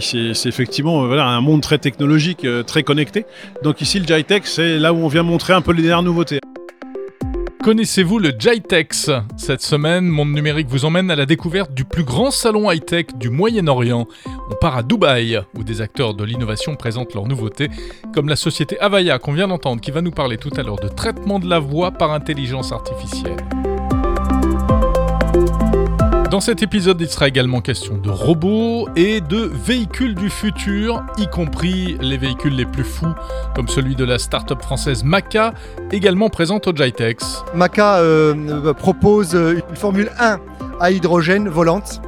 C'est effectivement voilà, un monde très technologique, très connecté. Donc ici, le JITech, c'est là où on vient montrer un peu les dernières nouveautés. Connaissez-vous le JITEX? Cette semaine, Monde Numérique vous emmène à la découverte du plus grand salon high-tech du Moyen-Orient. On part à Dubaï, où des acteurs de l'innovation présentent leurs nouveautés, comme la société Avaya qu'on vient d'entendre, qui va nous parler tout à l'heure de traitement de la voix par intelligence artificielle. Dans cet épisode, il sera également question de robots et de véhicules du futur, y compris les véhicules les plus fous, comme celui de la start-up française Maca, également présente au Jitex. Maca euh, propose une Formule 1 à hydrogène volante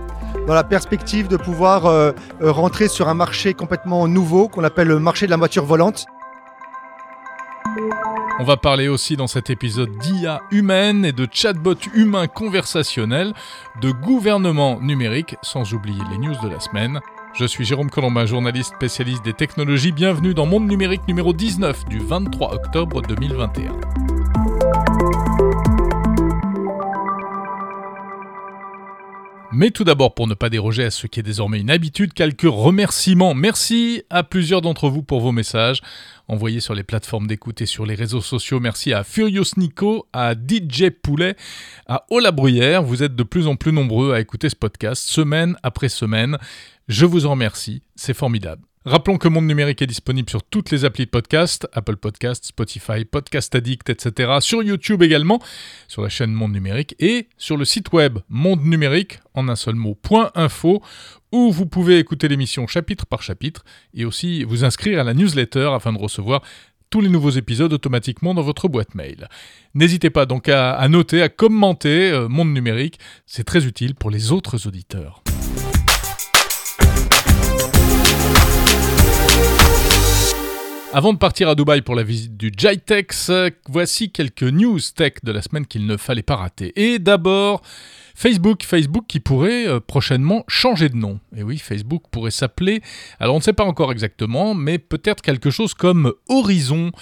dans la perspective de pouvoir euh, rentrer sur un marché complètement nouveau qu'on appelle le marché de la voiture volante. On va parler aussi dans cet épisode d'IA humaine et de chatbot humain conversationnel, de gouvernement numérique, sans oublier les news de la semaine. Je suis Jérôme Colombin, journaliste spécialiste des technologies. Bienvenue dans Monde numérique numéro 19 du 23 octobre 2021. Mais tout d'abord, pour ne pas déroger à ce qui est désormais une habitude, quelques remerciements. Merci à plusieurs d'entre vous pour vos messages envoyés sur les plateformes d'écoute et sur les réseaux sociaux. Merci à Furious Nico, à DJ Poulet, à Ola Bruyère. Vous êtes de plus en plus nombreux à écouter ce podcast semaine après semaine. Je vous en remercie, c'est formidable. Rappelons que Monde Numérique est disponible sur toutes les applis de podcast, Apple Podcast, Spotify, Podcast Addict, etc. Sur YouTube également, sur la chaîne Monde Numérique et sur le site web Monde Numérique, en un seul mot, .info, où vous pouvez écouter l'émission chapitre par chapitre et aussi vous inscrire à la newsletter afin de recevoir tous les nouveaux épisodes automatiquement dans votre boîte mail. N'hésitez pas donc à, noter, à commenter euh, Monde Numérique, c'est très utile pour les autres auditeurs. Avant de partir à Dubaï pour la visite du JITEX, voici quelques news tech de la semaine qu'il ne fallait pas rater. Et d'abord, Facebook, Facebook qui pourrait euh, prochainement changer de nom. Et oui, Facebook pourrait s'appeler, alors on ne sait pas encore exactement, mais peut-être quelque chose comme Horizon.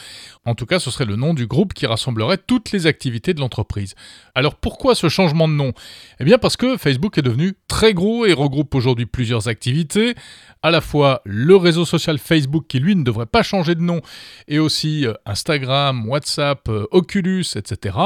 En tout cas, ce serait le nom du groupe qui rassemblerait toutes les activités de l'entreprise. Alors pourquoi ce changement de nom? Eh bien parce que Facebook est devenu très gros et regroupe aujourd'hui plusieurs activités, à la fois le réseau social Facebook qui lui ne devrait pas changer de nom, et aussi euh, Instagram, WhatsApp, euh, Oculus, etc.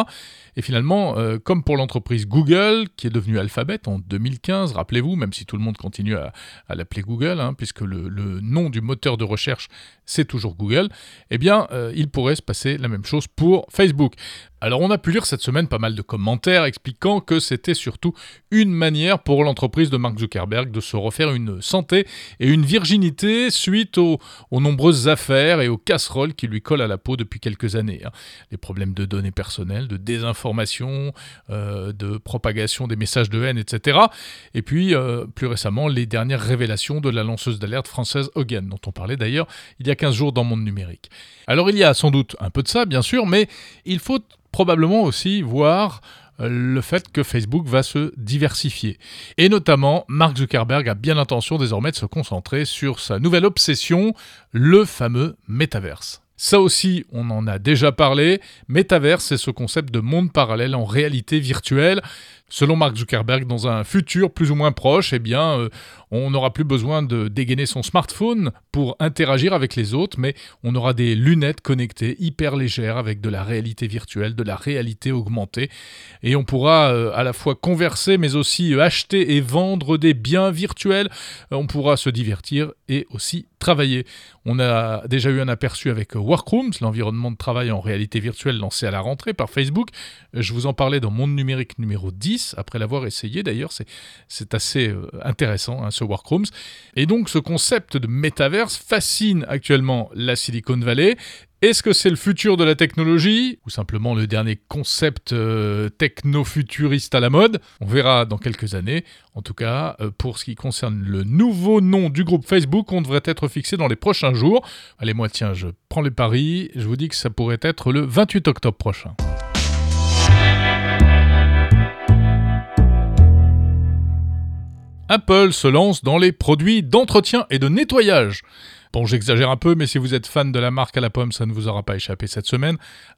Et finalement, comme pour l'entreprise Google, est devenue Alphabet en 2015, rappelez-vous, même si tout le monde continue à, l'appeler Google, hein, puisque le, nom du moteur de recherche, c'est toujours Google, eh bien, il pourrait se passer la même chose pour Facebook. Alors on a pu lire cette semaine pas mal de commentaires expliquant que c'était surtout une manière pour l'entreprise de Mark Zuckerberg de se refaire une santé et une virginité suite aux, nombreuses affaires et aux casseroles qui lui collent à la peau depuis quelques années. Hein. Les problèmes de données personnelles, de désinformation, euh, de propagation des messages de haine, etc. Et puis euh, plus récemment les dernières révélations de la lanceuse d'alerte française Hogan, dont on parlait d'ailleurs il y a 15 jours dans Monde Numérique. Alors il y a sans doute un peu de ça bien sûr, mais il faut probablement aussi voir euh, le fait que Facebook va se diversifier. Et notamment, Mark Zuckerberg a bien l'intention désormais de se concentrer sur sa nouvelle obsession, le fameux métaverse. Ça aussi, on en a déjà parlé. Métaverse, c'est ce concept de monde parallèle en réalité virtuelle. Selon Mark Zuckerberg, dans un futur plus ou moins proche, eh bien, euh, on n'aura plus besoin de dégainer son smartphone pour interagir avec les autres, mais on aura des lunettes connectées hyper légères avec de la réalité virtuelle, de la réalité augmentée, et on pourra euh, à la fois converser, mais aussi euh, acheter et vendre des biens virtuels. On pourra se divertir et aussi travailler. On a déjà eu un aperçu avec Workrooms, l'environnement de travail en réalité virtuelle lancé à la rentrée par Facebook. Je vous en parlais dans Monde numérique numéro 10 après l'avoir essayé d'ailleurs, c'est assez euh, intéressant hein, ce Workrooms. Et donc ce concept de métaverse fascine actuellement la Silicon Valley est-ce que c'est le futur de la technologie ou simplement le dernier concept euh, techno-futuriste à la mode? On verra dans quelques années. En tout cas, euh, pour ce qui concerne le nouveau nom du groupe Facebook, on devrait être fixé dans les prochains jours. Allez, moi tiens, je prends les paris. Je vous dis que ça pourrait être le 28 octobre prochain. Apple se lance dans les produits d'entretien et de nettoyage. Bon, j'exagère un peu, mais si vous êtes fan de la marque à la pomme, ça ne vous aura pas échappé cette semaine.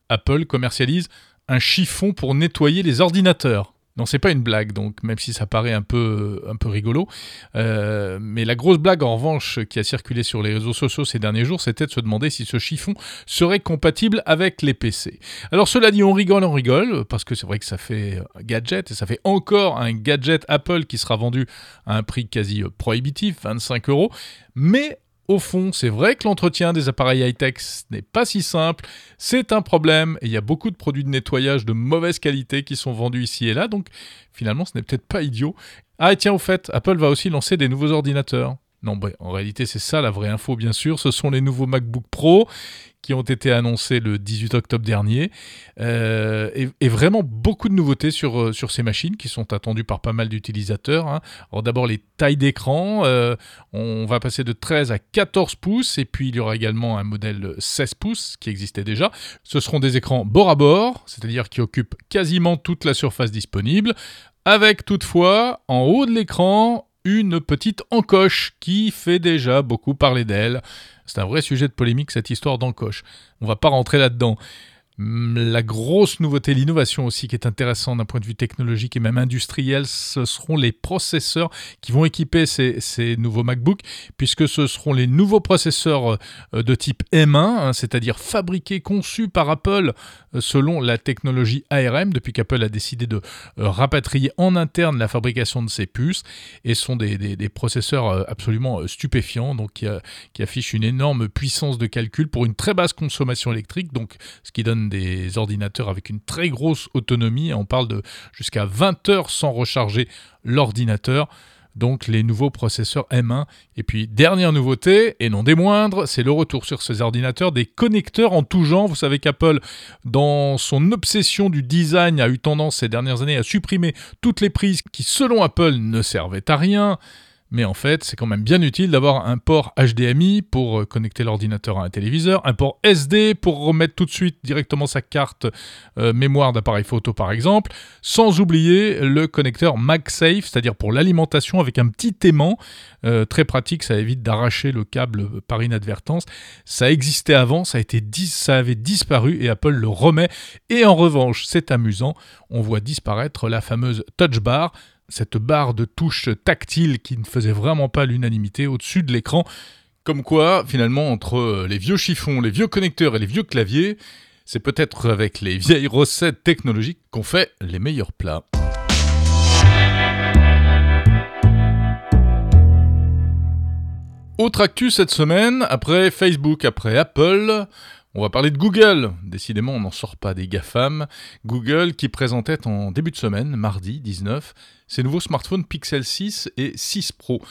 Apple commercialise un chiffon pour nettoyer les ordinateurs. Non, c'est pas une blague, donc même si ça paraît un peu, un peu rigolo. Euh, mais la grosse blague, en revanche, qui a circulé sur les réseaux sociaux ces derniers jours, c'était de se demander si ce chiffon serait compatible avec les PC. Alors cela dit, on rigole, on rigole, parce que c'est vrai que ça fait un gadget, et ça fait encore un gadget Apple qui sera vendu à un prix quasi prohibitif, 25 euros. Mais au fond, c'est vrai que l'entretien des appareils high-tech n'est pas si simple, c'est un problème, et il y a beaucoup de produits de nettoyage de mauvaise qualité qui sont vendus ici et là, donc finalement ce n'est peut-être pas idiot. Ah et tiens au fait, Apple va aussi lancer des nouveaux ordinateurs. Non, en réalité c'est ça la vraie info bien sûr, ce sont les nouveaux MacBook Pro qui ont été annoncés le 18 octobre dernier. Euh, et, vraiment beaucoup de nouveautés sur, euh, sur ces machines qui sont attendues par pas mal d'utilisateurs. Hein. Alors d'abord les tailles d'écran, euh, on va passer de 13 à 14 pouces et puis il y aura également un modèle 16 pouces qui existait déjà. Ce seront des écrans bord à bord, c'est-à-dire qui occupent quasiment toute la surface disponible, avec toutefois en haut de l'écran une petite encoche qui fait déjà beaucoup parler d'elle. C'est un vrai sujet de polémique cette histoire d'encoche. On va pas rentrer là-dedans. Hum, la grosse nouveauté, l'innovation aussi qui est intéressante d'un point de vue technologique et même industriel, ce seront les processeurs qui vont équiper ces, nouveaux MacBooks, puisque ce seront les nouveaux processeurs euh, de type M1, hein, c'est-à-dire fabriqués, conçus par Apple euh, selon la technologie ARM, depuis qu'Apple a décidé de euh, rapatrier en interne la fabrication de ces puces, et sont des, processeurs absolument stupéfiants, donc qui, qui affichent une énorme puissance de calcul pour une très basse consommation électrique, donc ce qui donne des ordinateurs avec une très grosse autonomie. On parle de jusqu'à 20 heures sans recharger l'ordinateur. Donc les nouveaux processeurs M1. Et puis dernière nouveauté, et non des moindres, c'est le retour sur ces ordinateurs des connecteurs en tout genre. Vous savez qu'Apple, dans son obsession du design, a eu tendance ces dernières années à supprimer toutes les prises qui, selon Apple, ne servaient à rien. Mais en fait, c'est quand même bien utile d'avoir un port HDMI pour euh, connecter l'ordinateur à un téléviseur, un port SD pour remettre tout de suite directement sa carte euh, mémoire d'appareil photo par exemple, sans oublier le connecteur MagSafe, c'est-à-dire pour l'alimentation avec un petit aimant. Euh, très pratique, ça évite d'arracher le câble par inadvertance. Ça existait avant, ça, ça avait disparu et Apple le remet. Et en revanche, c'est amusant, on voit disparaître la fameuse touch bar cette barre de touche tactile qui ne faisait vraiment pas l'unanimité au-dessus de l'écran. Comme quoi, finalement, entre les vieux chiffons, les vieux connecteurs et les vieux claviers, c'est peut-être avec les vieilles recettes technologiques qu'on fait les meilleurs plats. Autre actu cette semaine, après Facebook, après Apple, on va parler de Google. Décidément, on n'en sort pas des GAFAM. Google qui présentait en début de semaine, mardi 19, ses nouveaux smartphones Pixel 6 et 6 Pro.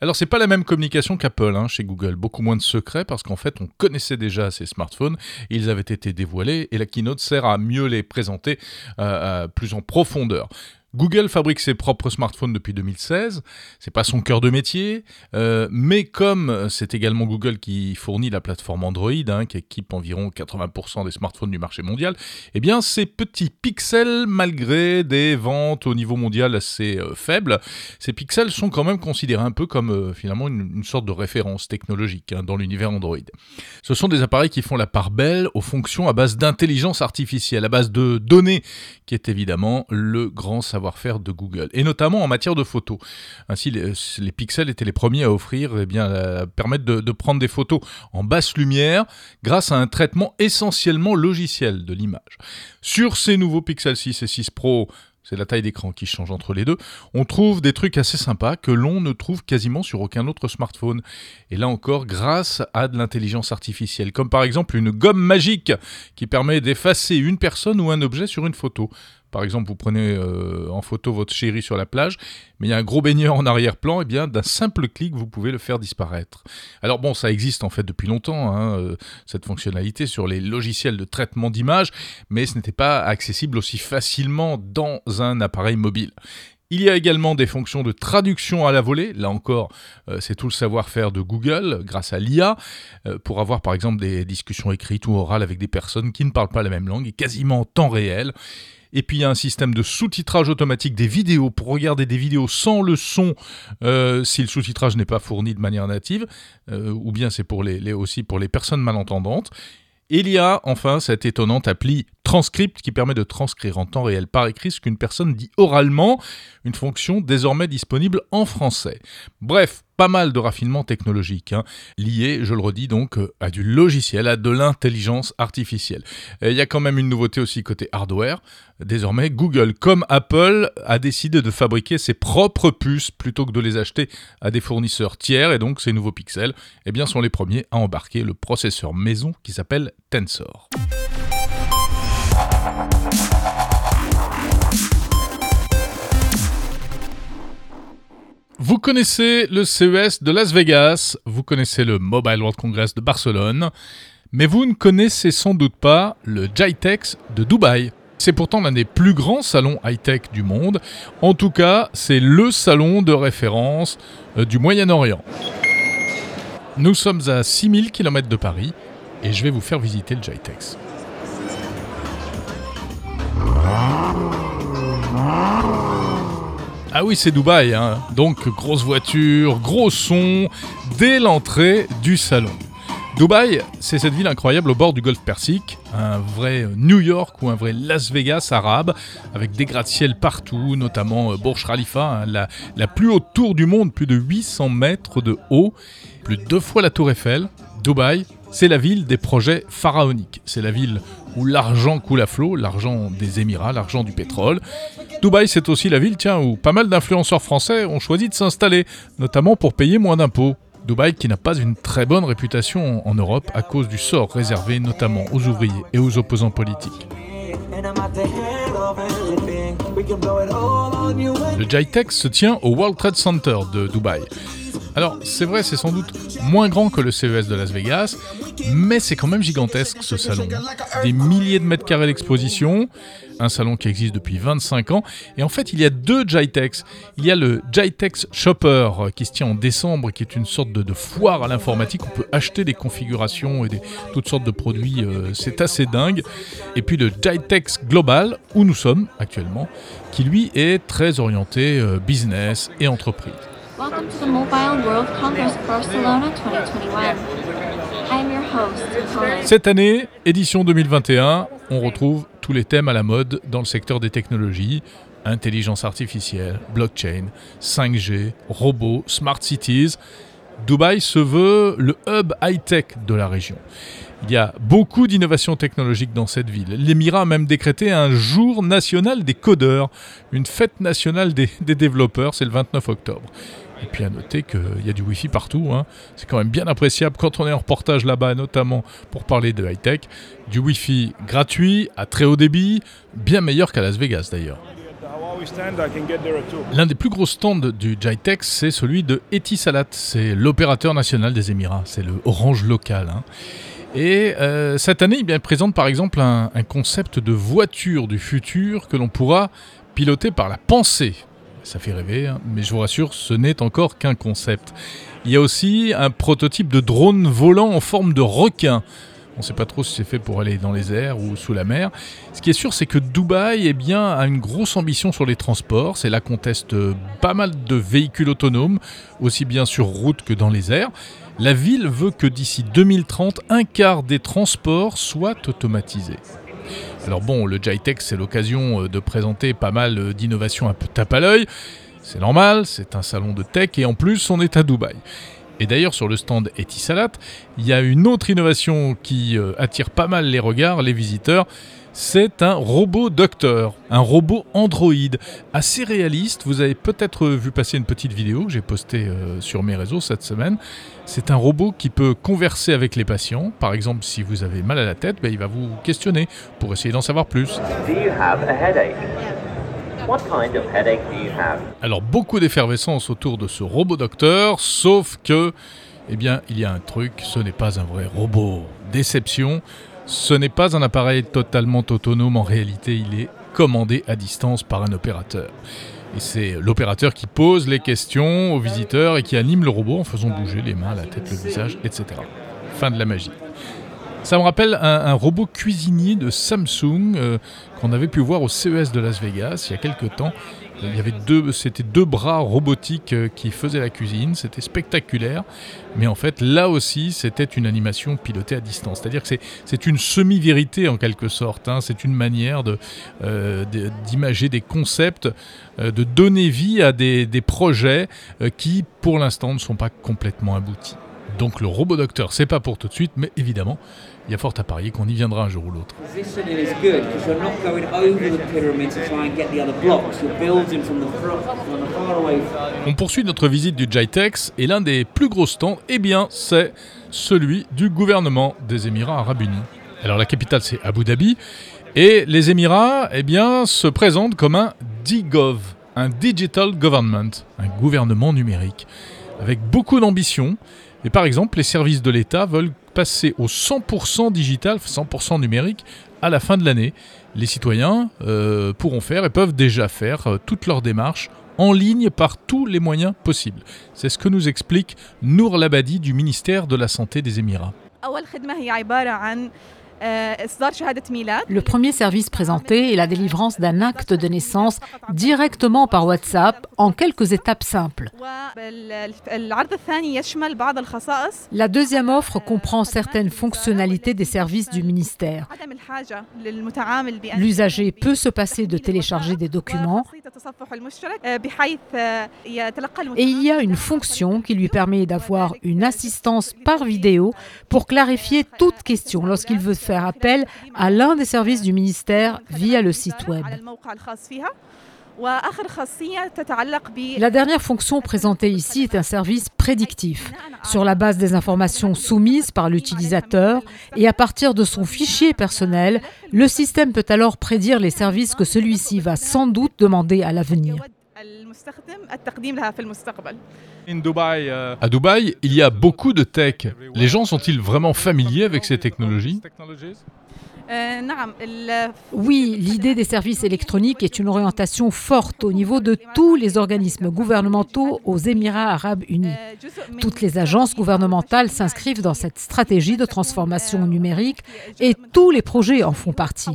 Alors, c'est pas la même communication qu'Apple hein, chez Google. Beaucoup moins de secrets parce qu'en fait, on connaissait déjà ces smartphones. Ils avaient été dévoilés et la keynote sert à mieux les présenter euh, plus en profondeur. Google fabrique ses propres smartphones depuis 2016, c'est pas son cœur de métier, euh, mais comme c'est également Google qui fournit la plateforme Android, hein, qui équipe environ 80% des smartphones du marché mondial, eh bien ces petits pixels, malgré des ventes au niveau mondial assez euh, faibles, ces pixels sont quand même considérés un peu comme euh, finalement une, sorte de référence technologique hein, dans l'univers Android. Ce sont des appareils qui font la part belle aux fonctions à base d'intelligence artificielle, à base de données, qui est évidemment le grand savoir faire de Google, et notamment en matière de photos. Ainsi, les, pixels étaient les premiers à offrir, et eh bien, permettre de, prendre des photos en basse lumière grâce à un traitement essentiellement logiciel de l'image. Sur ces nouveaux Pixel 6 et 6 Pro, c'est la taille d'écran qui change entre les deux, on trouve des trucs assez sympas que l'on ne trouve quasiment sur aucun autre smartphone. Et là encore, grâce à de l'intelligence artificielle, comme par exemple une gomme magique qui permet d'effacer une personne ou un objet sur une photo. Par exemple, vous prenez euh, en photo votre chéri sur la plage, mais il y a un gros baigneur en arrière-plan, et eh bien d'un simple clic, vous pouvez le faire disparaître. Alors bon, ça existe en fait depuis longtemps, hein, euh, cette fonctionnalité sur les logiciels de traitement d'image, mais ce n'était pas accessible aussi facilement dans un appareil mobile. Il y a également des fonctions de traduction à la volée. Là encore, euh, c'est tout le savoir-faire de Google grâce à l'IA pour avoir par exemple des discussions écrites ou orales avec des personnes qui ne parlent pas la même langue et quasiment en temps réel. Et puis il y a un système de sous-titrage automatique des vidéos pour regarder des vidéos sans le son euh, si le sous-titrage n'est pas fourni de manière native, euh, ou bien c'est pour les, aussi pour les personnes malentendantes. il y a enfin cette étonnante appli Transcript qui permet de transcrire en temps réel par écrit ce qu'une personne dit oralement, une fonction désormais disponible en français. Bref, pas mal de raffinements technologiques, hein, liés, je le redis donc, euh, à du logiciel, à de l'intelligence artificielle. Il y a quand même une nouveauté aussi côté hardware. Désormais, Google, comme Apple, a décidé de fabriquer ses propres puces plutôt que de les acheter à des fournisseurs tiers, et donc ces nouveaux pixels eh bien, sont les premiers à embarquer le processeur maison qui s'appelle Tensor. Vous connaissez le CES de Las Vegas, vous connaissez le Mobile World Congress de Barcelone, mais vous ne connaissez sans doute pas le GITEX de Dubaï. C'est pourtant l'un des plus grands salons high-tech du monde. En tout cas, c'est le salon de référence euh, du Moyen-Orient. Nous sommes à 6000 km de Paris et je vais vous faire visiter le GITEX. Ah oui, c'est Dubaï, hein. donc grosse voiture, gros son, dès l'entrée du salon. Dubaï, c'est cette ville incroyable au bord du golfe Persique, un vrai New York ou un vrai Las Vegas arabe, avec des gratte-ciel partout, notamment euh, Burj Khalifa, hein, la, la plus haute tour du monde, plus de 800 mètres de haut, plus de deux fois la tour Eiffel. Dubaï, c'est la ville des projets pharaoniques. C'est la ville où l'argent coule à flot, l'argent des Émirats, l'argent du pétrole. Dubaï, c'est aussi la ville, tiens, où pas mal d'influenceurs français ont choisi de s'installer, notamment pour payer moins d'impôts. Dubaï qui n'a pas une très bonne réputation en Europe à cause du sort réservé notamment aux ouvriers et aux opposants politiques. Le JITEX se tient au World Trade Center de Dubaï. Alors, c'est vrai, c'est sans doute moins grand que le CES de Las Vegas, mais c'est quand même gigantesque ce salon. Des milliers de mètres carrés d'exposition, un salon qui existe depuis 25 ans, et en fait, il y a deux Jitex. Il y a le Jitex Shopper qui se tient en décembre, qui est une sorte de, foire à l'informatique. On peut acheter des configurations et toutes sortes de produits, euh, c'est assez dingue. Et puis le Jitex Global, où nous sommes actuellement, qui lui est très orienté euh, business et entreprise. Welcome to World Congress Barcelona 2021. I'm your host, Cette année, édition 2021, on retrouve tous les thèmes à la mode dans le secteur des technologies, intelligence artificielle, blockchain, 5G, robots, smart cities. Dubaï se veut le hub high-tech de la région. Il y a beaucoup d'innovations technologiques dans cette ville. L'Émirat a même décrété un jour national des codeurs, une fête nationale des développeurs, c'est le 29 octobre. Et puis à noter qu'il y a du Wi-Fi partout. Hein. C'est quand même bien appréciable quand on est en reportage là-bas, notamment pour parler de high-tech. Du Wi-Fi gratuit, à très haut débit, bien meilleur qu'à Las Vegas d'ailleurs. L'un des plus gros stands du Jitex, c'est celui de Etisalat. C'est l'opérateur national des Émirats. C'est le Orange local. Hein. Et euh, cette année, il présente par exemple un concept de voiture du futur que l'on pourra piloter par la pensée. Ça fait rêver, hein, mais je vous rassure, ce n'est encore qu'un concept. Il y a aussi un prototype de drone volant en forme de requin. On ne sait pas trop si c'est fait pour aller dans les airs ou sous la mer. Ce qui est sûr, c'est que Dubaï eh a une grosse ambition sur les transports. C'est là qu'on teste pas mal de véhicules autonomes, aussi bien sur route que dans les airs. La ville veut que d'ici 2030, un quart des transports soient automatisés. Alors bon, le JITEX, c'est l'occasion euh, de présenter pas mal euh, d'innovations un peu tape à l'œil. C'est normal, c'est un salon de tech et en plus, on est à Dubaï. Et d'ailleurs, sur le stand Etisalat, il y a une autre innovation qui euh, attire pas mal les regards, les visiteurs c'est un robot docteur, un robot androïde, assez réaliste. Vous avez peut-être vu passer une petite vidéo que j'ai postée euh, sur mes réseaux cette semaine. C'est un robot qui peut converser avec les patients. Par exemple, si vous avez mal à la tête, ben, il va vous questionner pour essayer d'en savoir plus. Alors beaucoup d'effervescence autour de ce robot docteur, sauf que, eh bien, il y a un truc, ce n'est pas un vrai robot. Déception, ce n'est pas un appareil totalement autonome, en réalité il est commandé à distance par un opérateur. Et c'est l'opérateur qui pose les questions aux visiteurs et qui anime le robot en faisant bouger les mains, la tête, le visage, etc. Fin de la magie. Ça me rappelle un, robot cuisinier de Samsung euh, qu'on avait pu voir au CES de Las Vegas il y a quelques temps. Il y avait deux, c'était deux bras robotiques euh, qui faisaient la cuisine. C'était spectaculaire. Mais en fait, là aussi, c'était une animation pilotée à distance. C'est-à-dire que c'est, une semi-vérité en quelque sorte. hein. C'est une manière de, euh, d'imager des concepts, euh, de donner vie à des, projets qui, pour l'instant, ne sont pas complètement aboutis. Donc le robot docteur, c'est pas pour tout de suite, mais évidemment, il y a fort à parier qu'on y viendra un jour ou l'autre. On poursuit notre visite du JITEX et l'un des plus gros stands, eh bien, c'est celui du gouvernement des Émirats Arabes Unis. Alors la capitale, c'est Abu Dhabi, et les Émirats, eh bien, se présentent comme un DGOV, un Digital Government, un gouvernement numérique, avec beaucoup d'ambition. Et par exemple, les services de l'État veulent passer au 100% digital, 100% numérique, à la fin de l'année. Les citoyens euh, pourront faire et peuvent déjà faire euh, toutes leurs démarches en ligne par tous les moyens possibles. C'est ce que nous explique Nour Labadi du ministère de la Santé des Émirats. Le premier service présenté est la délivrance d'un acte de naissance directement par WhatsApp en quelques étapes simples. La deuxième offre comprend certaines fonctionnalités des services du ministère. L'usager peut se passer de télécharger des documents et il y a une fonction qui lui permet d'avoir une assistance par vidéo pour clarifier toute question lorsqu'il veut faire faire appel à l'un des services du ministère via le site web. La dernière fonction présentée ici est un service prédictif. Sur la base des informations soumises par l'utilisateur et à partir de son fichier personnel, le système peut alors prédire les services que celui-ci va sans doute demander à l'avenir. À Dubaï, il y a beaucoup de tech. Les gens sont-ils vraiment familiers avec ces technologies oui, l'idée des services électroniques est une orientation forte au niveau de tous les organismes gouvernementaux aux Émirats arabes unis. Toutes les agences gouvernementales s'inscrivent dans cette stratégie de transformation numérique et tous les projets en font partie.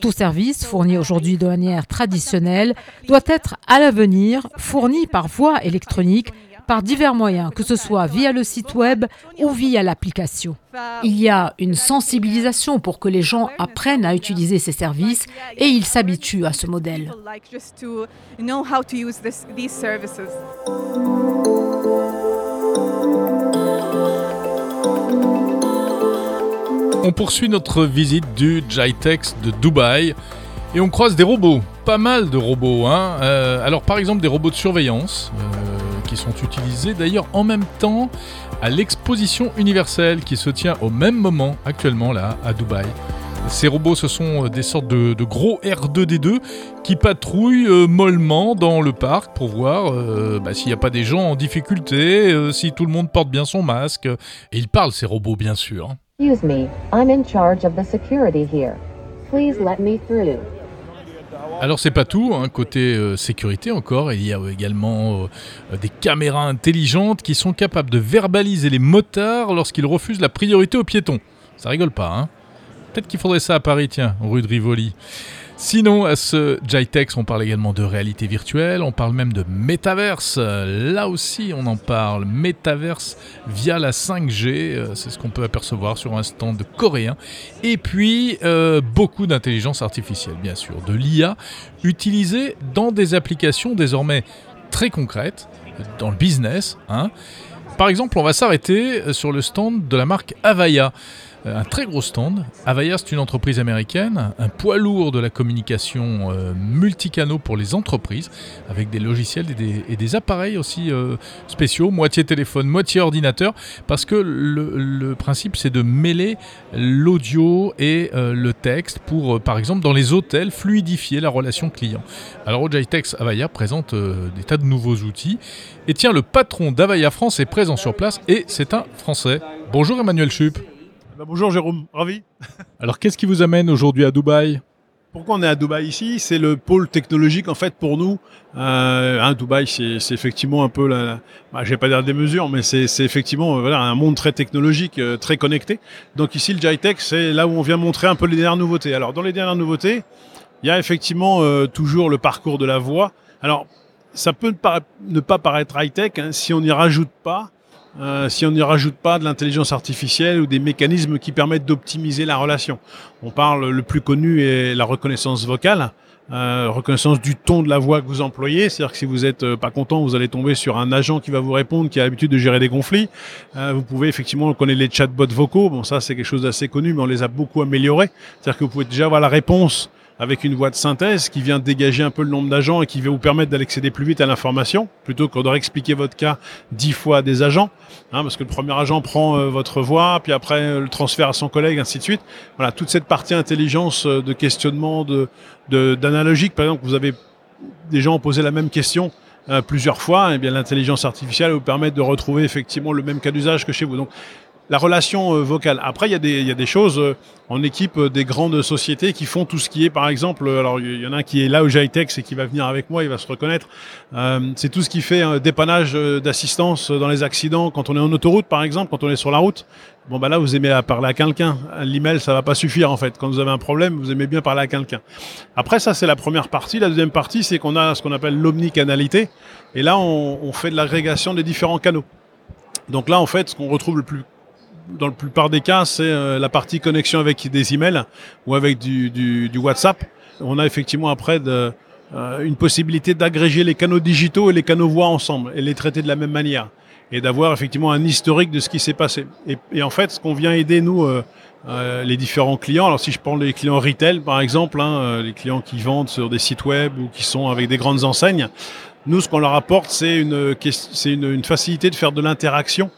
Tout service fourni aujourd'hui de manière traditionnelle doit être à l'avenir fourni par voie électronique par divers moyens, que ce soit via le site web ou via l'application. Il y a une sensibilisation pour que les gens apprennent à utiliser ces services et ils s'habituent à ce modèle. On poursuit notre visite du JITEX de Dubaï et on croise des robots, pas mal de robots. Hein. Euh, alors par exemple des robots de surveillance euh, qui sont utilisés d'ailleurs en même temps à l'exposition universelle qui se tient au même moment actuellement là à Dubaï. Ces robots, ce sont euh, des sortes de, gros R2D2 qui patrouillent euh, mollement dans le parc pour voir euh, bah, s'il n'y a pas des gens en difficulté, si tout le monde porte bien son masque. Et ils parlent, ces robots, bien sûr. Excuse me, I'm in charge of the security here. Please let me through. Alors c'est pas tout, hein, côté euh, sécurité encore, il y a également euh, des caméras intelligentes qui sont capables de verbaliser les motards lorsqu'ils refusent la priorité aux piétons. Ça rigole pas, hein Peut-être qu'il faudrait ça à Paris, tiens, rue de Rivoli. Sinon, à ce JITEX, on parle également de réalité virtuelle, on parle même de métaverse. Là aussi, on en parle. Métaverse via la 5G, euh, c'est ce qu'on peut apercevoir sur un stand coréen. Et puis, euh, beaucoup d'intelligence artificielle, bien sûr, de l'IA, utilisée dans des applications désormais très concrètes, dans le business. hein. Par exemple, on va s'arrêter euh, sur le stand de la marque Avaya. Un très gros stand. Avaya, c'est une entreprise américaine, un poids lourd de la communication euh, multicanaux pour les entreprises, avec des logiciels et des, appareils aussi euh, spéciaux, moitié téléphone, moitié ordinateur, parce que le, principe, c'est de mêler l'audio et euh, le texte pour, euh, par exemple, dans les hôtels, fluidifier la relation client. Alors, Ojitex Avaya présente des tas de nouveaux outils. Et tiens, le patron d'Avaya France est présent sur place et c'est un Français. Bonjour Emmanuel Chup. Bah, bonjour Jérôme, ravi. Alors, qu'est-ce qui vous amène aujourd'hui à Dubaï Pourquoi on est à Dubaï ici? C'est le pôle technologique en fait pour nous. Euh, hein, Dubaï, c'est effectivement un peu la, bah, je vais pas dire des mesures, mais c'est effectivement euh, voilà un monde très technologique, euh, très connecté. Donc ici le JITEX, c'est là où on vient montrer un peu les dernières nouveautés. Alors dans les dernières nouveautés, il y a effectivement euh, toujours le parcours de la voix. Alors, ça peut ne pas, paraître high-tech hein, si on n'y rajoute pas euh, si on n'y rajoute pas de l'intelligence artificielle ou des mécanismes qui permettent d'optimiser la relation. On parle, le plus connu est la reconnaissance vocale. Euh, reconnaissance du ton de la voix que vous employez, c'est-à-dire que si vous êtes euh, pas content, vous allez tomber sur un agent qui va vous répondre, qui a l'habitude de gérer des conflits. Euh, vous pouvez effectivement, on connaît les chatbots vocaux, bon ça c'est quelque chose d'assez connu, mais on les a beaucoup améliorés. C'est-à-dire que vous pouvez déjà avoir la réponse avec une voix de synthèse qui vient dégager un peu le nombre d'agents et qui va vous permettre d'accéder plus vite à l'information, plutôt qu'on doit expliquer votre cas dix fois à des agents, hein, parce que le premier agent prend euh, votre voix, puis après euh, le transfert à son collègue, ainsi de suite. Voilà, toute cette partie intelligence euh, de questionnement, de d'analogique, par exemple, vous avez des gens posé la même question plusieurs fois, et eh bien l'intelligence artificielle vous permet de retrouver effectivement le même cas d'usage que chez vous. Donc la relation euh, vocale. Après, il y, a des, il y a des choses euh, en équipe euh, des grandes sociétés qui font tout ce qui est, par exemple, alors il y en a un qui est là au Jitex et qui va venir avec moi, il va se reconnaître. c'est tout ce qui fait dépannage d'assistance dans les accidents quand on est en autoroute, par exemple, quand on est sur la route. Bon, bah là, vous aimez à parler à quelqu'un. L'email, ça va pas suffire, en fait. Quand vous avez un problème, vous aimez bien parler à quelqu'un. Après, ça, c'est la première partie. La deuxième partie, c'est qu'on a ce qu'on appelle l'omnicanalité. Et là, on, on fait de l'agrégation des différents canaux. Donc là, en fait, ce qu'on retrouve le plus dans la plupart des cas, c'est euh, la partie connexion avec des emails ou avec du, du, du WhatsApp. On a effectivement après de, euh, une possibilité d'agréger les canaux digitaux et les canaux voix ensemble et les traiter de la même manière et d'avoir effectivement un historique de ce qui s'est passé. Et, et, en fait, ce qu'on vient aider nous, euh, euh, les différents clients. Alors si je prends les clients retail par exemple, hein, les clients qui vendent sur des sites web ou qui sont avec des grandes enseignes, nous, ce qu'on leur apporte, c'est une, facilité de faire de l'interaction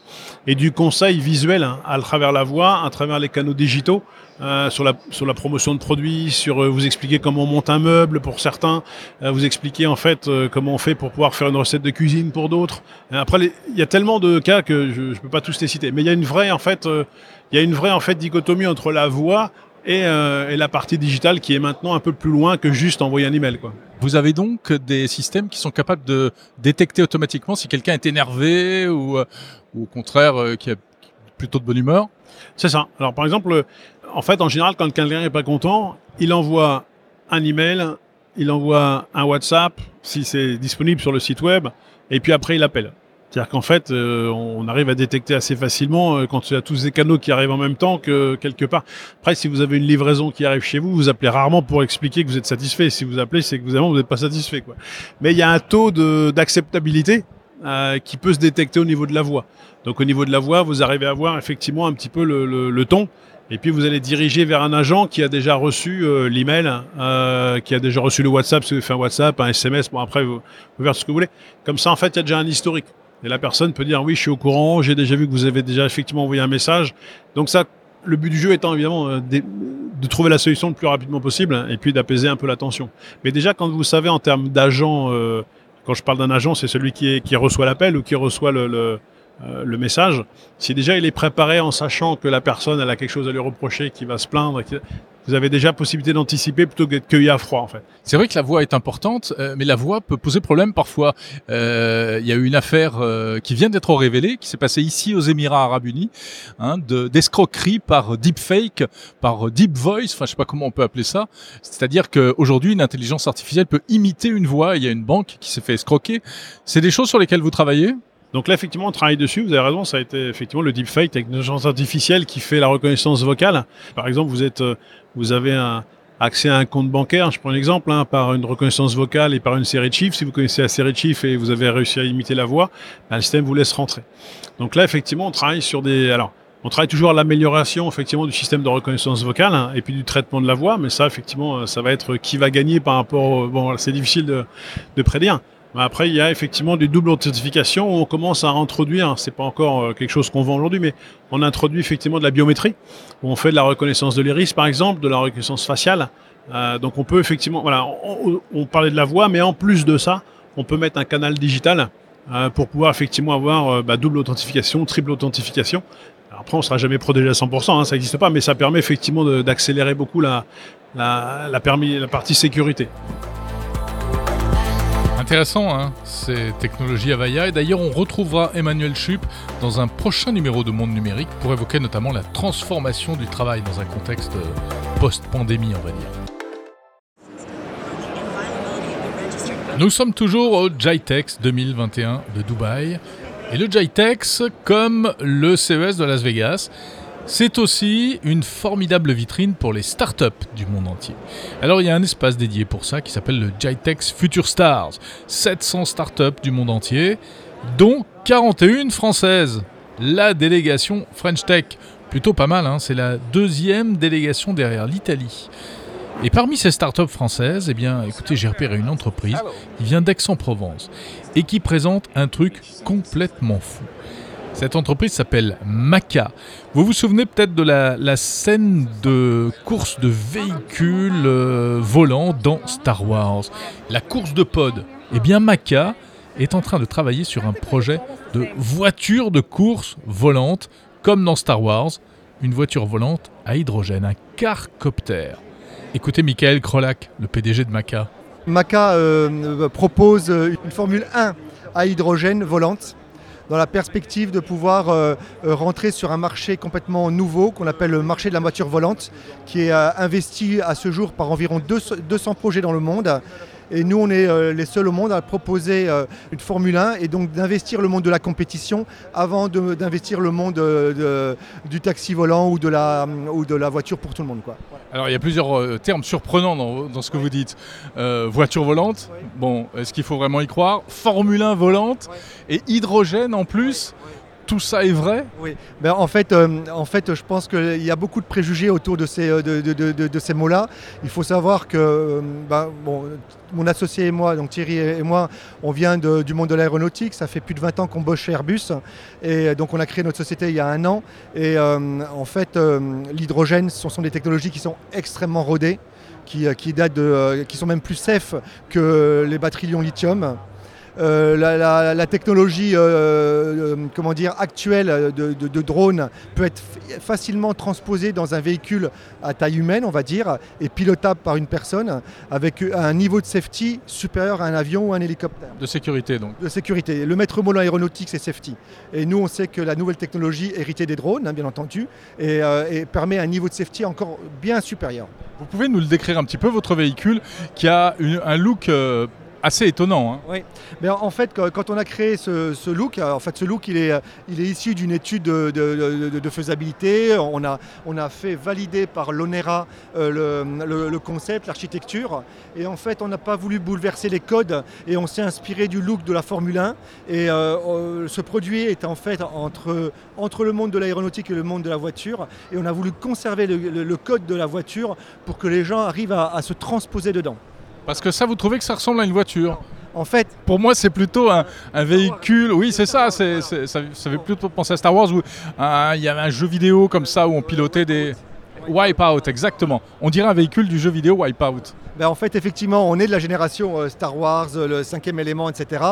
et du conseil visuel hein, à travers la voix, à travers les canaux digitaux, euh, sur, la, promotion de produits, sur euh, vous expliquer comment on monte un meuble pour certains, euh, vous expliquer en fait comment on fait pour pouvoir faire une recette de cuisine pour d'autres. Après, il y a tellement de cas que je ne peux pas tous les citer, mais il y a une vraie en il y a une vraie en fait dichotomie entre la voix et, et, la partie digitale qui est maintenant un peu plus loin que juste envoyer un email. Quoi. Vous avez donc des systèmes qui sont capables de détecter automatiquement si quelqu'un est énervé ou, ou au contraire qui a plutôt de bonne humeur? C'est ça. Alors par exemple, en fait, en général, quand quelqu'un n'est pas content, il envoie un email, il envoie un WhatsApp, si c'est disponible sur le site web, et puis après, il appelle. C'est-à-dire qu'en fait, euh, on arrive à détecter assez facilement euh, quand il y a tous ces canaux qui arrivent en même temps que quelque part. Après, si vous avez une livraison qui arrive chez vous, vous appelez rarement pour expliquer que vous êtes satisfait. Si vous appelez, c'est que vous n'êtes pas satisfait. Quoi. Mais il y a un taux d'acceptabilité euh, qui peut se détecter au niveau de la voix. Donc au niveau de la voix, vous arrivez à voir effectivement un petit peu le, le, le ton. Et puis vous allez diriger vers un agent qui a déjà reçu euh, l'email, euh, qui a déjà reçu le WhatsApp, si vous faites un WhatsApp, un SMS, bon après vous pouvez faire ce que vous voulez. Comme ça en fait il y a déjà un historique. Et la personne peut dire oui je suis au courant, j'ai déjà vu que vous avez déjà effectivement envoyé un message. Donc ça, le but du jeu étant évidemment euh, de, trouver la solution le plus rapidement possible hein, et puis d'apaiser un peu la tension. Mais déjà quand vous savez en termes d'agent, euh, quand je parle d'un agent c'est celui qui, reçoit l'appel ou qui reçoit le euh, le message, si déjà il est préparé en sachant que la personne elle a quelque chose à lui reprocher, qui va se plaindre, vous avez déjà possibilité d'anticiper plutôt que d'être cueilli à froid en fait. C'est vrai que la voix est importante, euh, mais la voix peut poser problème parfois. Euh, il y a eu une affaire euh, qui vient d'être révélée, qui s'est passée ici aux Émirats Arabes Unis, hein, d'escroquerie par deepfake, par deep voice, enfin je sais pas comment on peut appeler ça. C'est-à-dire qu'aujourd'hui une intelligence artificielle peut imiter une voix. Il y a une banque qui s'est fait escroquer. C'est des choses sur lesquelles vous travaillez? Donc là, effectivement, on travaille dessus. Vous avez raison, ça a été effectivement le deepfake avec une artificielle qui fait la reconnaissance vocale. Par exemple, vous êtes, euh, vous avez un, accès à un compte bancaire, je prends un exemple, hein, par une reconnaissance vocale et par une série de chiffres. Si vous connaissez la série de chiffres et vous avez réussi à imiter la voix, ben, le système vous laisse rentrer. Donc là, effectivement, on travaille sur des... Alors, on travaille toujours à l'amélioration effectivement du système de reconnaissance vocale hein, et puis du traitement de la voix, mais ça, effectivement, ça va être qui va gagner par rapport... Au... Bon, c'est difficile de, de prédire. Après, il y a effectivement des doubles authentifications où on commence à introduire, c'est pas encore euh, quelque chose qu'on vend aujourd'hui, mais on introduit effectivement de la biométrie, où on fait de la reconnaissance de l'iris par exemple, de la reconnaissance faciale. Euh, donc on peut effectivement, voilà, on, parlait de la voix, mais en plus de ça, on peut mettre un canal digital euh, pour pouvoir effectivement avoir bah, double authentification, triple authentification. Après, on sera jamais protégé à 100%, hein, ça n'existe pas, mais ça permet effectivement d'accélérer beaucoup la partie sécurité. Intéressant, hein, ces technologies Avaya. Et d'ailleurs, on retrouvera Emmanuel Chup dans un prochain numéro de Monde Numérique pour évoquer notamment la transformation du travail dans un contexte post-pandémie, on va dire. Nous sommes toujours au JITEX 2021 de Dubaï. Et le JITEX, comme le CES de Las Vegas, c'est aussi une formidable vitrine pour les startups du monde entier. Alors il y a un espace dédié pour ça qui s'appelle le JITEX Future Stars. 700 startups du monde entier, dont 41 françaises. La délégation French Tech, plutôt pas mal, hein, c'est la deuxième délégation derrière l'Italie. Et parmi ces startups françaises, eh bien, écoutez, j'ai repéré une entreprise qui vient d'Aix-en-Provence et qui présente un truc complètement fou. Cette entreprise s'appelle Maca. Vous vous souvenez peut-être de la, scène de course de véhicules euh, volants dans Star Wars, la course de pod. Eh bien, Maca est en train de travailler sur un projet de voiture de course volante, comme dans Star Wars, une voiture volante à hydrogène, un carcoptère. Écoutez Michael Krolak, le PDG de Maca. Maca euh, propose une Formule 1 à hydrogène volante dans la perspective de pouvoir euh, euh, rentrer sur un marché complètement nouveau qu'on appelle le marché de la voiture volante, qui est euh, investi à ce jour par environ 200 projets dans le monde. Et nous, on est euh, les seuls au monde à proposer euh, une Formule 1 et donc d'investir le monde de la compétition avant d'investir le monde euh, de- du taxi volant ou de, la, ou de la voiture pour tout le monde. Quoi. Alors il y a plusieurs termes surprenants dans, dans ce que vous dites. Voiture volante, bon, est-ce qu'il faut vraiment y croire? Formule 1 volante et hydrogène en plus. Tout ça est vrai Oui, ben, en, fait, euh, en fait, je pense qu'il y a beaucoup de préjugés autour de ces, euh, mots-là. Il faut savoir que euh, ben, mon associé et moi, donc Thierry et moi, on vient du monde de l'aéronautique. Ça fait plus de 20 ans qu'on bosse chez Airbus. Et donc, on a créé notre société il y a un an. Et en fait, l'hydrogène, ce sont des technologies qui sont extrêmement rodées, qui, sont même plus safe que les batteries ion-lithium. Euh, la, la- la technologie euh, euh, comment dire, actuelle de, de, de drone peut être facilement transposée dans un véhicule à taille humaine, on va dire, et pilotable par une personne avec un niveau de safety supérieur à un avion ou un hélicoptère. De sécurité donc. De sécurité. Le maître mot dans l'aéronautique, c'est safety. Et nous, on sait que la nouvelle technologie héritée des drones, hein, bien entendu, et, euh, et permet un niveau de safety encore bien supérieur. Vous pouvez nous le décrire un petit peu, votre véhicule, qui a une- un look euh, assez étonnant. hein. Oui, mais en fait, quand on a créé ce, look, euh, en fait, ce look, il est, euh, issu d'une étude de, faisabilité. On a, fait valider par l'ONERA euh, le, concept, l'architecture. Et en fait, on n'a pas voulu bouleverser les codes et on s'est inspiré du look de la Formule 1. Et ce produit est en fait entre, le monde de l'aéronautique et le monde de la voiture. Et on a voulu conserver le, code de la voiture pour que les gens arrivent à se transposer dedans. Parce que ça, vous trouvez que ça ressemble à une voiture En fait, Pour moi, c'est plutôt un, un véhicule. Oui, c'est ça, c'est- c'est- ça. Ça fait plutôt penser à Star Wars où euh, il y avait un jeu vidéo comme ça où on pilotait des. Wipeout, exactement. On dirait un véhicule du jeu vidéo Wipeout. Ben, en fait, effectivement, on est de la génération euh, Star Wars, euh, le cinquième élément, etc.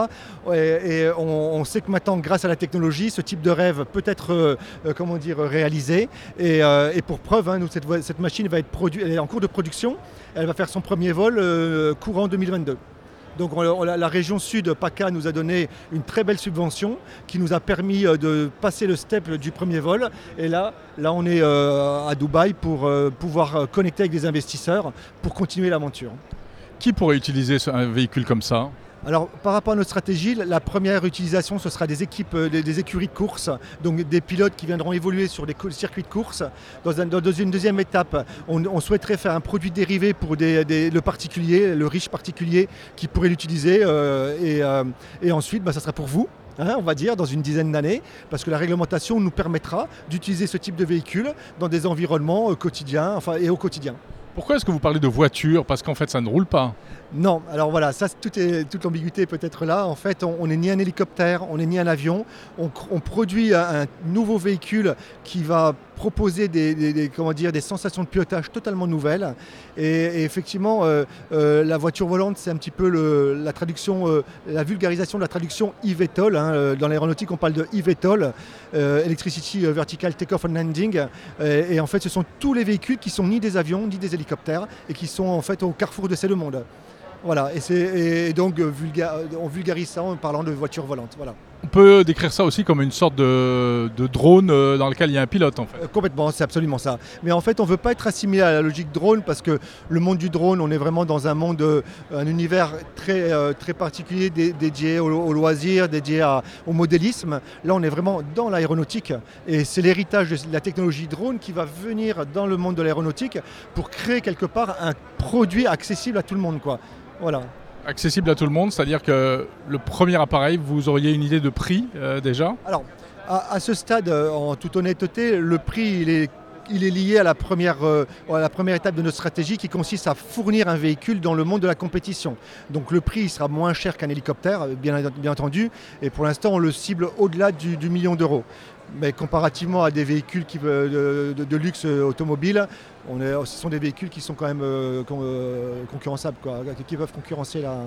Et, on, sait que maintenant, grâce à la technologie, ce type de rêve peut être, euh, comment dire, réalisé. Et, pour preuve, hein, cette, machine va être est en cours de production. Elle va faire son premier vol courant 2022. Donc on- on- la, région sud, PACA, nous a donné une très belle subvention qui nous a permis euh, de passer le step du premier vol. Et là, là on est euh, à Dubaï pour euh, pouvoir connecter avec des investisseurs pour continuer l'aventure. Qui pourrait utiliser un véhicule comme ça? Alors, par rapport à notre stratégie, la- première utilisation, ce sera des équipes, euh, des, écuries de course, donc des pilotes qui viendront évoluer sur des circuits de course. Dans, un- dans- dans une deuxième étape, on, souhaiterait faire un produit dérivé pour le particulier, le riche particulier qui pourrait l'utiliser. euh, et, euh, et ensuite, bah, ça sera pour vous. hein, on va dire dans une dizaine d'années, parce que la réglementation nous permettra d'utiliser ce type de véhicule dans des environnements quotidiens, et au quotidien. Pourquoi est-ce que vous parlez de voiture Parce qu'en fait, ça ne roule pas. Non, alors voilà, ça, tout est, toute l'ambiguïté peut être là. En fait, on n'est ni un hélicoptère, on n'est ni un avion. On, produit un, nouveau véhicule qui va proposer des, sensations de pilotage totalement nouvelles. Et, effectivement, euh, euh, la voiture volante, c'est un petit peu la traduction, euh, la vulgarisation de la traduction eVTOL. hein. Dans l'aéronautique, on parle de eVTOL, Electricity Vertical Takeoff and Landing. Et, et en fait, ce sont tous les véhicules qui sont ni des avions, ni des hélicoptères, et qui sont en fait au carrefour de ces deux mondes. Voilà, et, donc euh, vulga- on vulgarise ça en parlant de voiture volante. Voilà. On peut décrire ça aussi comme une sorte de, de drone euh, dans lequel il y a un pilote en fait. Euh, Complètement, c'est absolument ça. Mais en fait, on ne veut pas être assimilé à la logique drone parce que le monde du drone, on est vraiment dans un monde, euh, un univers très, euh, très particulier dé- dédié au, au loisir, dédié à- au modélisme. Là, on est vraiment dans l'aéronautique et c'est l'héritage de la technologie drone qui va venir dans le monde de l'aéronautique pour créer quelque part un produit accessible à tout le monde. Quoi. Voilà. Accessible à tout le monde, c'est-à-dire que le premier appareil, vous auriez une idée de prix euh, déjà? Alors, à, à ce stade, euh, en toute honnêteté, le prix, il est, il est lié à la, première, euh, à la première étape de notre stratégie qui consiste à fournir un véhicule dans le monde de la compétition. Donc le prix il sera moins cher qu'un hélicoptère, bien, bien entendu, et pour l'instant, on le cible au-delà du, du million d'euros. Mais comparativement à des véhicules qui, de, de- de luxe automobile, on est, ce sont des véhicules qui sont quand même euh, con- euh, concurrençables, quoi, qui peuvent concurrencer la-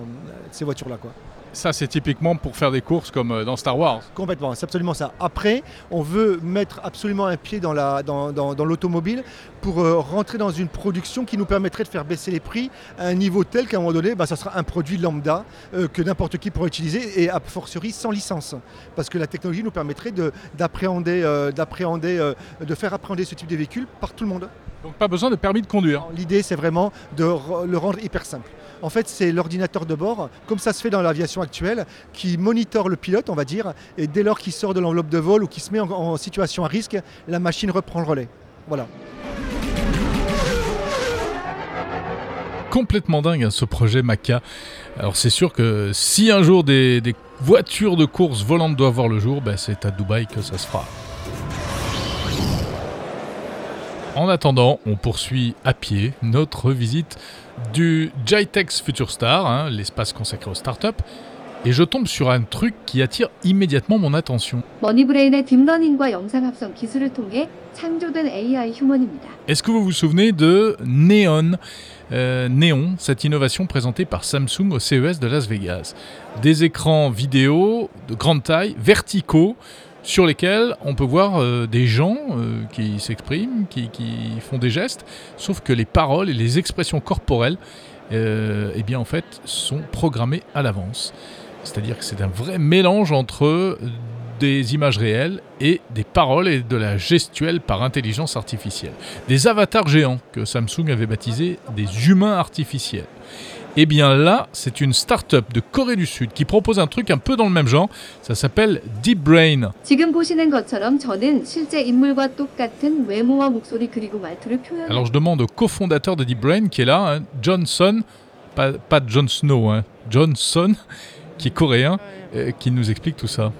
ces voitures-là. Quoi. Ça, c'est typiquement pour faire des courses comme euh, dans Star Wars. Complètement, c'est absolument ça. Après, on veut mettre absolument un pied dans la- dans, dans- dans l'automobile pour euh, rentrer dans une production qui nous permettrait de faire baisser les prix à un niveau tel qu'à un moment donné, bah, ça sera un produit lambda euh, que n'importe qui pourra utiliser et a fortiori sans licence. Parce que la technologie nous permettrait de- d'appréhender, euh, d'appréhender, de faire appréhender ce type de véhicule par tout le monde. Donc pas besoin de permis de conduire. L'idée, c'est vraiment de le rendre hyper simple. En fait, c'est l'ordinateur de bord, comme ça se fait dans l'aviation actuelle, qui monitore le pilote, on va dire, et dès lors qu'il sort de l'enveloppe de vol ou qu'il se met en, en situation à risque, la machine reprend le relais. Voilà. Complètement dingue hein, ce projet Maca. Alors c'est sûr que si un jour des, des voitures de course volantes doivent voir le jour, ben, c'est à Dubaï que ça se fera. En attendant, on poursuit à pied notre visite du Jitex Future Star, hein, l'espace consacré aux startups, et je tombe sur un truc qui attire immédiatement mon attention. Est-ce que vous vous souvenez de Neon? Euh, Neon, cette innovation présentée par Samsung au CES de Las Vegas. Des écrans vidéo de grande taille, verticaux, sur lesquels on peut voir euh, des gens euh, qui s'expriment, qui, font des gestes, sauf que les paroles et les expressions corporelles, euh, eh bien en fait, sont programmées à l'avance. C'est-à-dire que c'est un vrai mélange entre des images réelles et des paroles et de la gestuelle par intelligence artificielle. Des avatars géants que Samsung avait baptisés des humains artificiels. Eh bien là, c'est une start-up de Corée du Sud qui propose un truc un peu dans le même genre. Ça s'appelle Deep Brain. Alors je demande au cofondateur de Deep Brain qui est là, hein, Johnson, pas, John Snow, hein, Johnson, qui est coréen, euh, qui nous explique tout ça.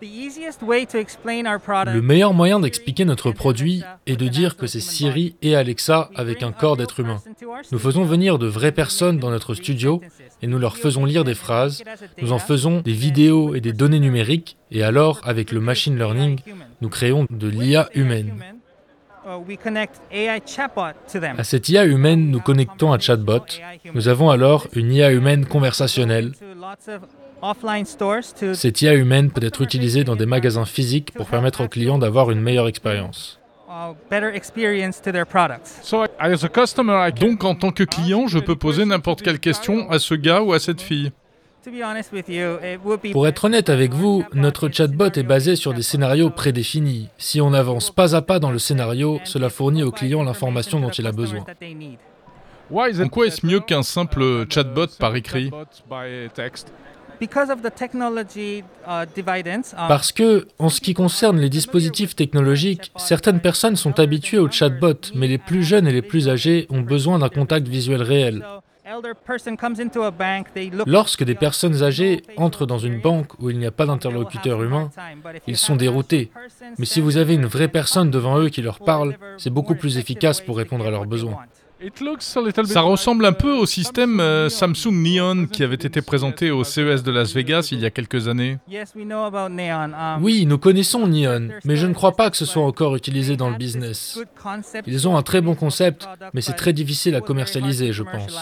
Le meilleur moyen d'expliquer notre produit est de dire que c'est Siri et Alexa avec un corps d'être humain. Nous faisons venir de vraies personnes dans notre studio et nous leur faisons lire des phrases, nous en faisons des vidéos et des données numériques et alors, avec le machine learning, nous créons de l'IA humaine. À cette IA humaine, nous connectons un chatbot. Nous avons alors une IA humaine conversationnelle. Cette IA humaine peut être utilisée dans des magasins physiques pour permettre aux clients d'avoir une meilleure expérience. Donc en tant que client, je peux poser n'importe quelle question à ce gars ou à cette fille. Pour être honnête avec vous, notre chatbot est basé sur des scénarios prédéfinis. Si on avance pas à pas dans le scénario, cela fournit au client l'information dont il a besoin. En quoi est-ce mieux qu'un simple chatbot par écrit? Parce que, en ce qui concerne les dispositifs technologiques, certaines personnes sont habituées au chatbot, mais les plus jeunes et les plus âgés ont besoin d'un contact visuel réel. Lorsque des personnes âgées entrent dans une banque où il n'y a pas d'interlocuteur humain, ils sont déroutés. Mais si vous avez une vraie personne devant eux qui leur parle, c'est beaucoup plus efficace pour répondre à leurs besoins. Ça ressemble un peu au système euh, Samsung Neon qui avait été présenté au CES de Las Vegas il y a quelques années. Oui, nous connaissons Neon, mais je ne crois pas que ce soit encore utilisé dans le business. Ils ont un très bon concept, mais c'est très difficile à commercialiser, je pense.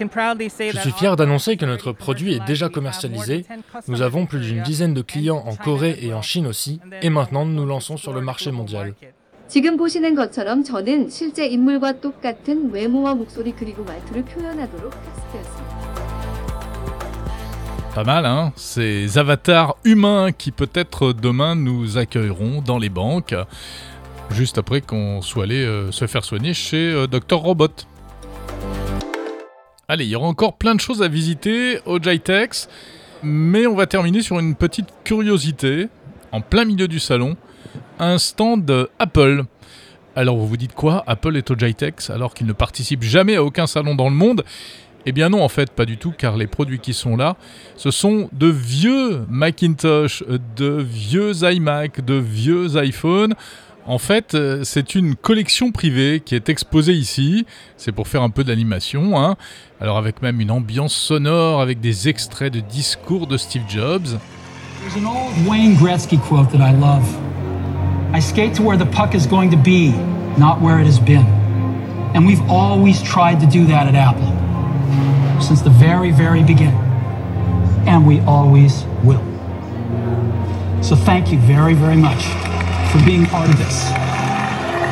Je suis fier d'annoncer que notre produit est déjà commercialisé. Nous avons plus d'une dizaine de clients en Corée et en Chine aussi, et maintenant nous nous lançons sur le marché mondial. 지금 보시는 것처럼 저는 실제 인물과 똑같은 외모와 목소리 그리고 말투를 표현하도록 테스트했습니다. Pas mal, hein Ces avatars humains qui peut-être demain nous accueilleront dans les banques, juste après qu'on soit allé euh, se faire soigner chez euh, Dr Robot. Allez, il y aura encore plein de choses à visiter au Jitex, mais on va terminer sur une petite curiosité, en plein milieu du salon, un stand Apple. Alors vous vous dites quoi? Apple est au Jitex alors qu'il ne participe jamais à aucun salon dans le monde? Eh bien non, en fait, pas du tout, car les produits qui sont là, ce sont de vieux Macintosh, de vieux iMac, de vieux iPhone. En fait, euh, c'est une collection privée qui est exposée ici. C'est pour faire un peu d'animation, hein. Alors avec même une ambiance sonore, avec des extraits de discours de Steve Jobs. There's an old Wayne Gretzky quote that I love. I skate to where the puck is going to be, not where it has been. And we've always tried to do that at Apple. Since the very, very beginning. And we always will. So thank you very, very much for being part of this.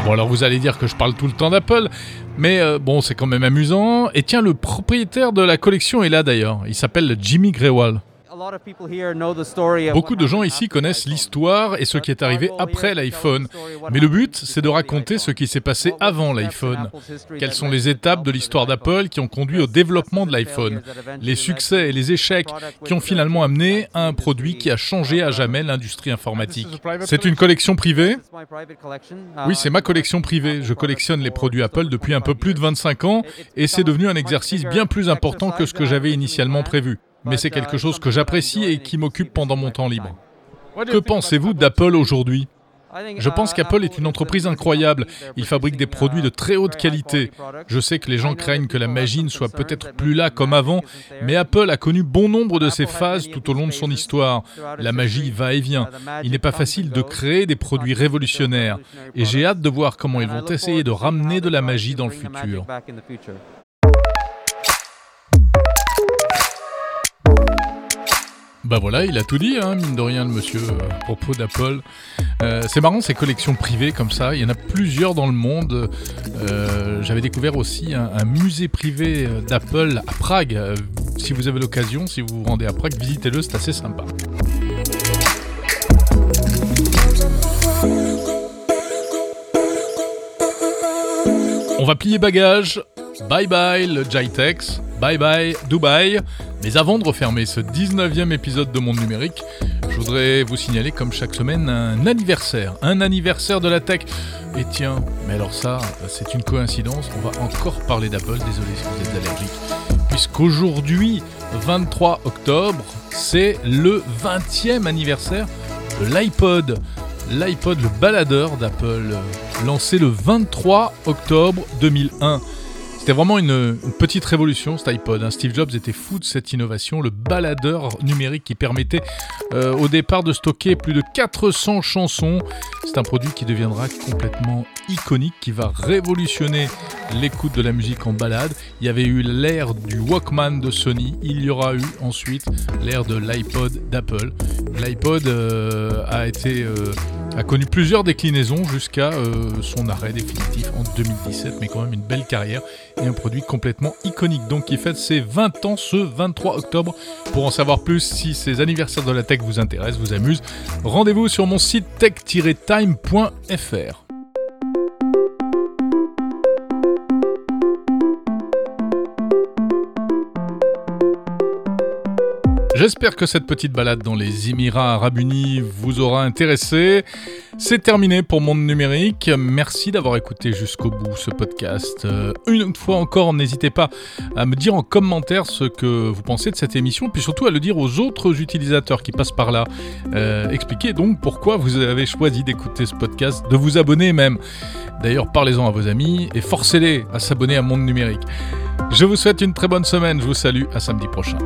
Bon alors vous allez dire que je parle tout le temps d'Apple, mais euh, bon c'est quand même amusant. Et tiens, le propriétaire de la collection est là d'ailleurs. Il s'appelle Jimmy Grewal. Beaucoup de gens ici connaissent l'histoire et ce qui est arrivé après l'iPhone. Mais le but, c'est de raconter ce qui s'est passé avant l'iPhone. Quelles sont les étapes de l'histoire d'Apple qui ont conduit au développement de l'iPhone? Les succès et les échecs qui ont finalement amené à un produit qui a changé à jamais l'industrie informatique. C'est une collection privée? Oui, c'est ma collection privée. Je collectionne les produits Apple depuis un peu plus de 25 ans et c'est devenu un exercice bien plus important que ce que j'avais initialement prévu mais c'est quelque chose que j'apprécie et qui m'occupe pendant mon temps libre. Que pensez-vous d'Apple aujourd'hui? Je pense qu'Apple est une entreprise incroyable. Il fabrique des produits de très haute qualité. Je sais que les gens craignent que la magie ne soit peut-être plus là comme avant, mais Apple a connu bon nombre de ces phases tout au long de son histoire. La magie va et vient. Il n'est pas facile de créer des produits révolutionnaires. Et j'ai hâte de voir comment ils vont essayer de ramener de la magie dans le futur. Bah voilà, il a tout dit, hein, mine de rien, le monsieur, euh, à propos d'Apple. Euh, c'est marrant ces collections privées comme ça, il y en a plusieurs dans le monde. Euh, j'avais découvert aussi un, musée privé d'Apple à Prague. si vous avez l'occasion, si vous vous rendez à Prague, visitez-le, c'est assez sympa. On va plier bagages. Bye bye le Jitex. Bye bye Dubaï. Mais avant de refermer ce 19e épisode de Monde Numérique, je voudrais vous signaler comme chaque semaine un anniversaire. Un anniversaire de la tech. Et tiens, mais alors ça, c'est une coïncidence, on va encore parler d'Apple, désolé si vous êtes allergique. Puisqu'aujourd'hui, 23 octobre, c'est le 20e anniversaire de l'iPod. L'iPod, le baladeur d'Apple, lancé le 23 octobre 2001. C'était vraiment une, petite révolution cet iPod. Hein. Steve Jobs était fou de cette innovation, le baladeur numérique qui permettait euh, au départ de stocker plus de 400 chansons. C'est un produit qui deviendra complètement iconique, qui va révolutionner l'écoute de la musique en balade. Il y avait eu l'ère du Walkman de Sony, il y aura eu ensuite l'ère de l'iPod d'Apple. L'iPod euh, euh, a connu plusieurs déclinaisons jusqu'à son arrêt définitif en 2017, mais quand même une belle carrière et un produit complètement iconique. Donc qui fête ses 20 ans ce 23 octobre. Pour en savoir plus, si ces anniversaires de la tech vous intéressent, vous amusent, rendez-vous sur mon site tech-time.fr. J'espère que cette petite balade dans les Émirats arabes unis vous aura intéressé. C'est terminé pour Monde Numérique. Merci d'avoir écouté jusqu'au bout ce podcast. Euh, une fois encore, n'hésitez pas à me dire en commentaire ce que vous pensez de cette émission, puis surtout à le dire aux autres utilisateurs qui passent par là. Euh, expliquez donc pourquoi vous avez choisi d'écouter ce podcast, de vous abonner même. D'ailleurs, parlez-en à vos amis et forcez-les à s'abonner à Monde Numérique. Je vous souhaite une très bonne semaine. Je vous salue. À samedi prochain.